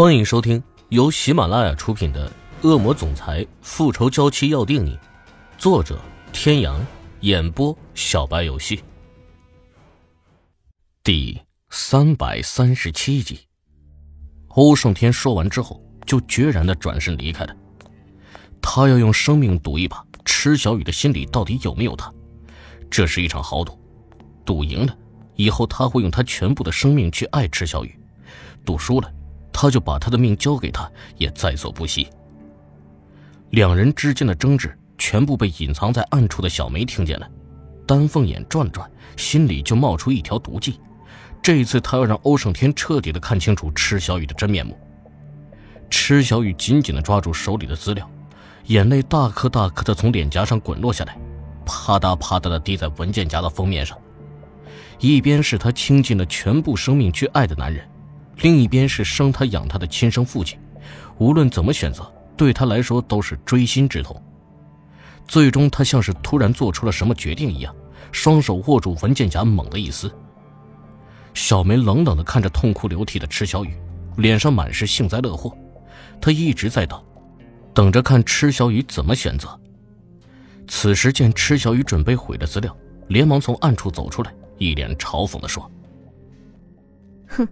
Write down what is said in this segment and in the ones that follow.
欢迎收听由喜马拉雅出品的《恶魔总裁复仇娇妻要定你》，作者：天阳，演播：小白游戏。第三百三十七集，欧胜天说完之后，就决然的转身离开了。他要用生命赌一把，池小雨的心里到底有没有他？这是一场豪赌，赌赢了，以后他会用他全部的生命去爱池小雨；赌输了。他就把他的命交给他，也在所不惜。两人之间的争执全部被隐藏在暗处的小梅听见了，丹凤眼转转，心里就冒出一条毒计。这一次，他要让欧胜天彻底的看清楚池小雨的真面目。池小雨紧紧的抓住手里的资料，眼泪大颗大颗的从脸颊上滚落下来，啪嗒啪嗒的滴在文件夹的封面上。一边是他倾尽了全部生命去爱的男人。另一边是生他养他的亲生父亲，无论怎么选择，对他来说都是锥心之痛。最终，他像是突然做出了什么决定一样，双手握住文件夹，猛地一撕。小梅冷冷地看着痛哭流涕的池小雨，脸上满是幸灾乐祸。她一直在等，等着看池小雨怎么选择。此时见池小雨准备毁了资料，连忙从暗处走出来，一脸嘲讽地说：“哼。”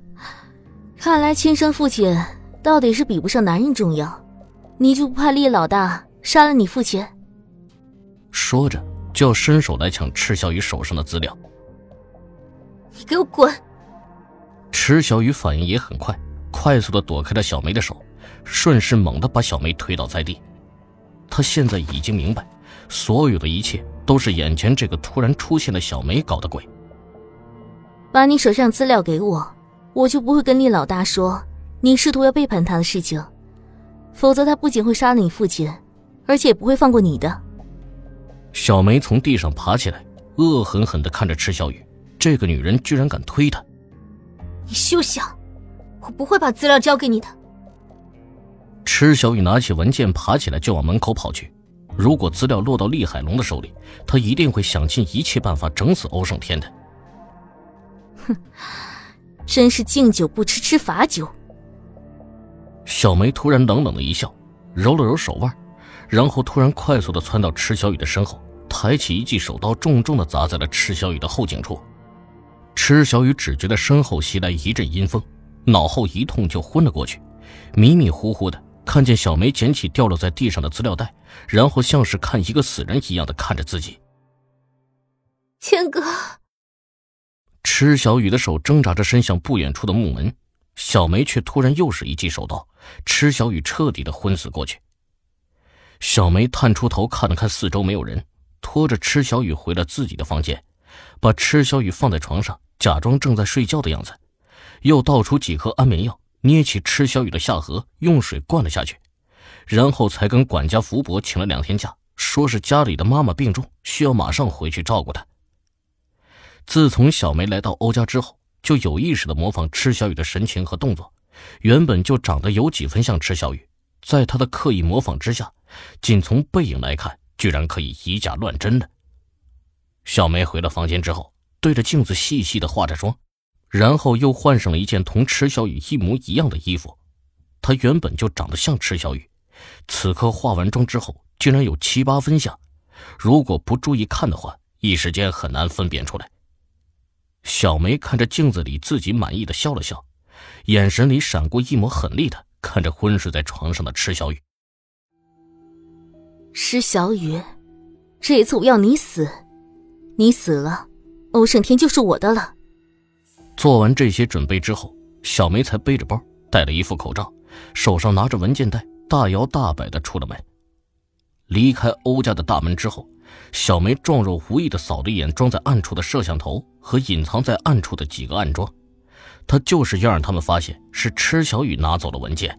看来亲生父亲到底是比不上男人重要，你就不怕厉老大杀了你父亲？说着就要伸手来抢池小雨手上的资料。你给我滚！池小雨反应也很快，快速的躲开了小梅的手，顺势猛地把小梅推倒在地。他现在已经明白，所有的一切都是眼前这个突然出现的小梅搞的鬼。把你手上资料给我。我就不会跟厉老大说你试图要背叛他的事情，否则他不仅会杀了你父亲，而且也不会放过你的。小梅从地上爬起来，恶狠狠地看着池小雨，这个女人居然敢推她！你休想！我不会把资料交给你的。池小雨拿起文件，爬起来就往门口跑去。如果资料落到厉海龙的手里，他一定会想尽一切办法整死欧胜天的。哼！真是敬酒不吃吃罚酒。小梅突然冷冷的一笑，揉了揉手腕，然后突然快速的窜到池小雨的身后，抬起一记手刀，重重的砸在了池小雨的后颈处。池小雨只觉得身后袭来一阵阴风，脑后一痛就昏了过去，迷迷糊糊的看见小梅捡起掉落在地上的资料袋，然后像是看一个死人一样的看着自己。天哥。池小雨的手挣扎着伸向不远处的木门，小梅却突然又是一记手刀，池小雨彻底的昏死过去。小梅探出头看了看四周，没有人，拖着池小雨回了自己的房间，把池小雨放在床上，假装正在睡觉的样子，又倒出几颗安眠药，捏起池小雨的下颌，用水灌了下去，然后才跟管家福伯请了两天假，说是家里的妈妈病重，需要马上回去照顾她。自从小梅来到欧家之后，就有意识的模仿池小雨的神情和动作，原本就长得有几分像池小雨，在她的刻意模仿之下，仅从背影来看，居然可以以假乱真了。小梅回了房间之后，对着镜子细细的化着妆，然后又换上了一件同池小雨一模一样的衣服。她原本就长得像池小雨，此刻化完妆之后，竟然有七八分像，如果不注意看的话，一时间很难分辨出来。小梅看着镜子里自己，满意的笑了笑，眼神里闪过一抹狠厉的看着昏睡在床上的池小雨。池小雨，这一次我要你死，你死了，欧胜天就是我的了。做完这些准备之后，小梅才背着包，戴了一副口罩，手上拿着文件袋，大摇大摆的出了门。离开欧家的大门之后。小梅状若无意的扫了一眼装在暗处的摄像头和隐藏在暗处的几个暗桩，她就是要让他们发现是池小雨拿走了文件。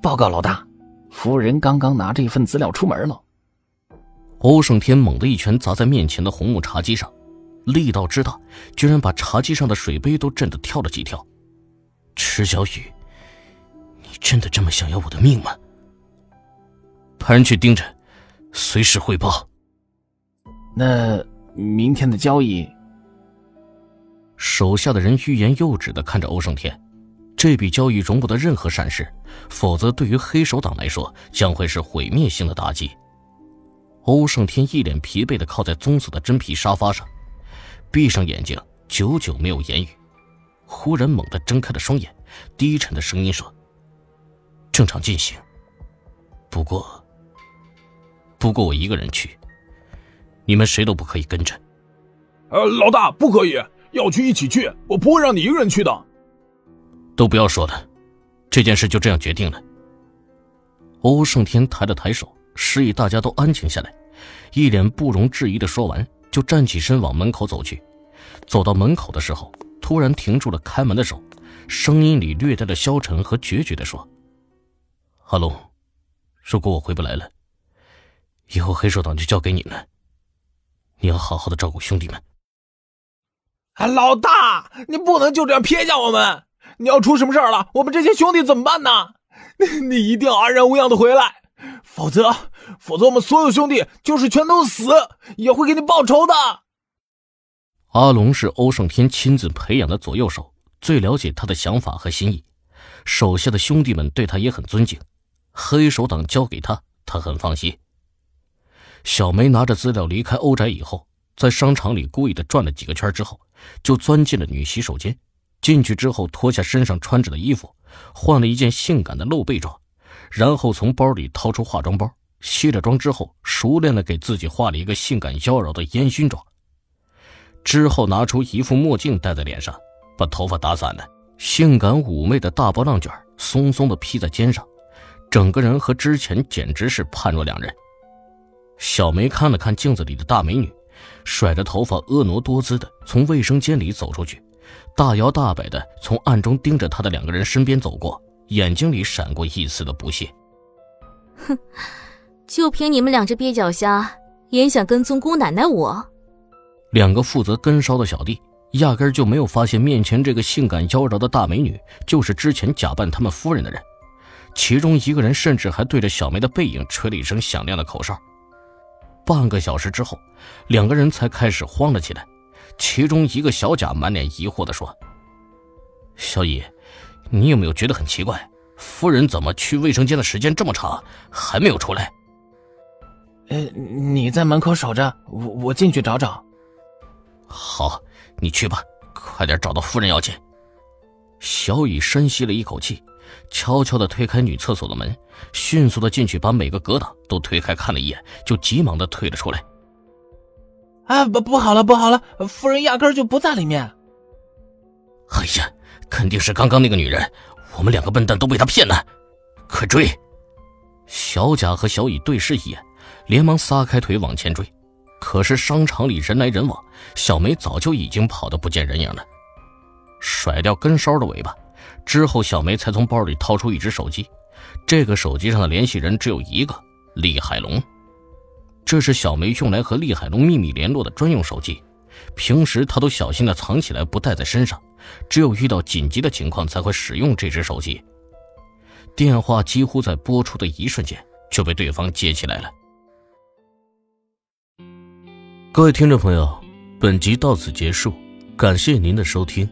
报告老大，夫人刚刚拿这份资料出门了。欧胜天猛地一拳砸在面前的红木茶几上，力道之大，居然把茶几上的水杯都震得跳了几跳。池小雨，你真的这么想要我的命吗？派人去盯着。随时汇报。那明天的交易，手下的人欲言又止的看着欧胜天，这笔交易容不得任何闪失，否则对于黑手党来说将会是毁灭性的打击。欧胜天一脸疲惫的靠在棕色的真皮沙发上，闭上眼睛，久久没有言语。忽然猛地睁开了双眼，低沉的声音说：“正常进行。不过，不过我一个人去，你们谁都不可以跟着。”呃，老大不可以，要去一起去，我不会让你一个人去的。都不要说了，这件事就这样决定了。欧胜天抬了抬手，示意大家都安静下来，一脸不容置疑的说完，就站起身往门口走去。走到门口的时候。突然停住了开门的手，声音里略带着消沉和决绝的说：“阿龙，如果我回不来了，以后黑手党就交给你们，你要好好的照顾兄弟们。”啊，老大，你不能就这样撇下我们！你要出什么事儿了，我们这些兄弟怎么办呢？你 你一定要安然无恙的回来，否则，否则我们所有兄弟就是全都死，也会给你报仇的。阿龙是欧胜天亲自培养的左右手，最了解他的想法和心意。手下的兄弟们对他也很尊敬，黑手党交给他，他很放心。小梅拿着资料离开欧宅以后，在商场里故意的转了几个圈之后，就钻进了女洗手间。进去之后，脱下身上穿着的衣服，换了一件性感的露背装，然后从包里掏出化妆包，卸了妆之后，熟练的给自己画了一个性感妖娆的烟熏妆。之后拿出一副墨镜戴在脸上，把头发打散了，性感妩媚的大波浪卷松松的披在肩上，整个人和之前简直是判若两人。小梅看了看镜子里的大美女，甩着头发婀娜多姿的从卫生间里走出去，大摇大摆的从暗中盯着她的两个人身边走过，眼睛里闪过一丝的不屑。哼，就凭你们两只鳖脚虾，也想跟踪姑奶奶我？两个负责跟梢的小弟压根就没有发现面前这个性感妖娆的大美女就是之前假扮他们夫人的人，其中一个人甚至还对着小梅的背影吹了一声响亮的口哨。半个小时之后，两个人才开始慌了起来，其中一个小贾满脸疑惑地说：“小乙，你有没有觉得很奇怪？夫人怎么去卫生间的时间这么长还没有出来？”“呃，你在门口守着，我我进去找找。”好，你去吧，快点找到夫人要紧。小雨深吸了一口气，悄悄的推开女厕所的门，迅速的进去，把每个隔挡都推开，看了一眼，就急忙的退了出来。啊，不，不好了，不好了，夫人压根就不在里面。哎呀，肯定是刚刚那个女人，我们两个笨蛋都被她骗了，快追！小贾和小乙对视一眼，连忙撒开腿往前追。可是商场里人来人往，小梅早就已经跑得不见人影了。甩掉跟梢的尾巴之后，小梅才从包里掏出一只手机。这个手机上的联系人只有一个，厉海龙。这是小梅用来和厉海龙秘密联络的专用手机，平时她都小心的藏起来，不带在身上，只有遇到紧急的情况才会使用这只手机。电话几乎在拨出的一瞬间就被对方接起来了。各位听众朋友，本集到此结束，感谢您的收听。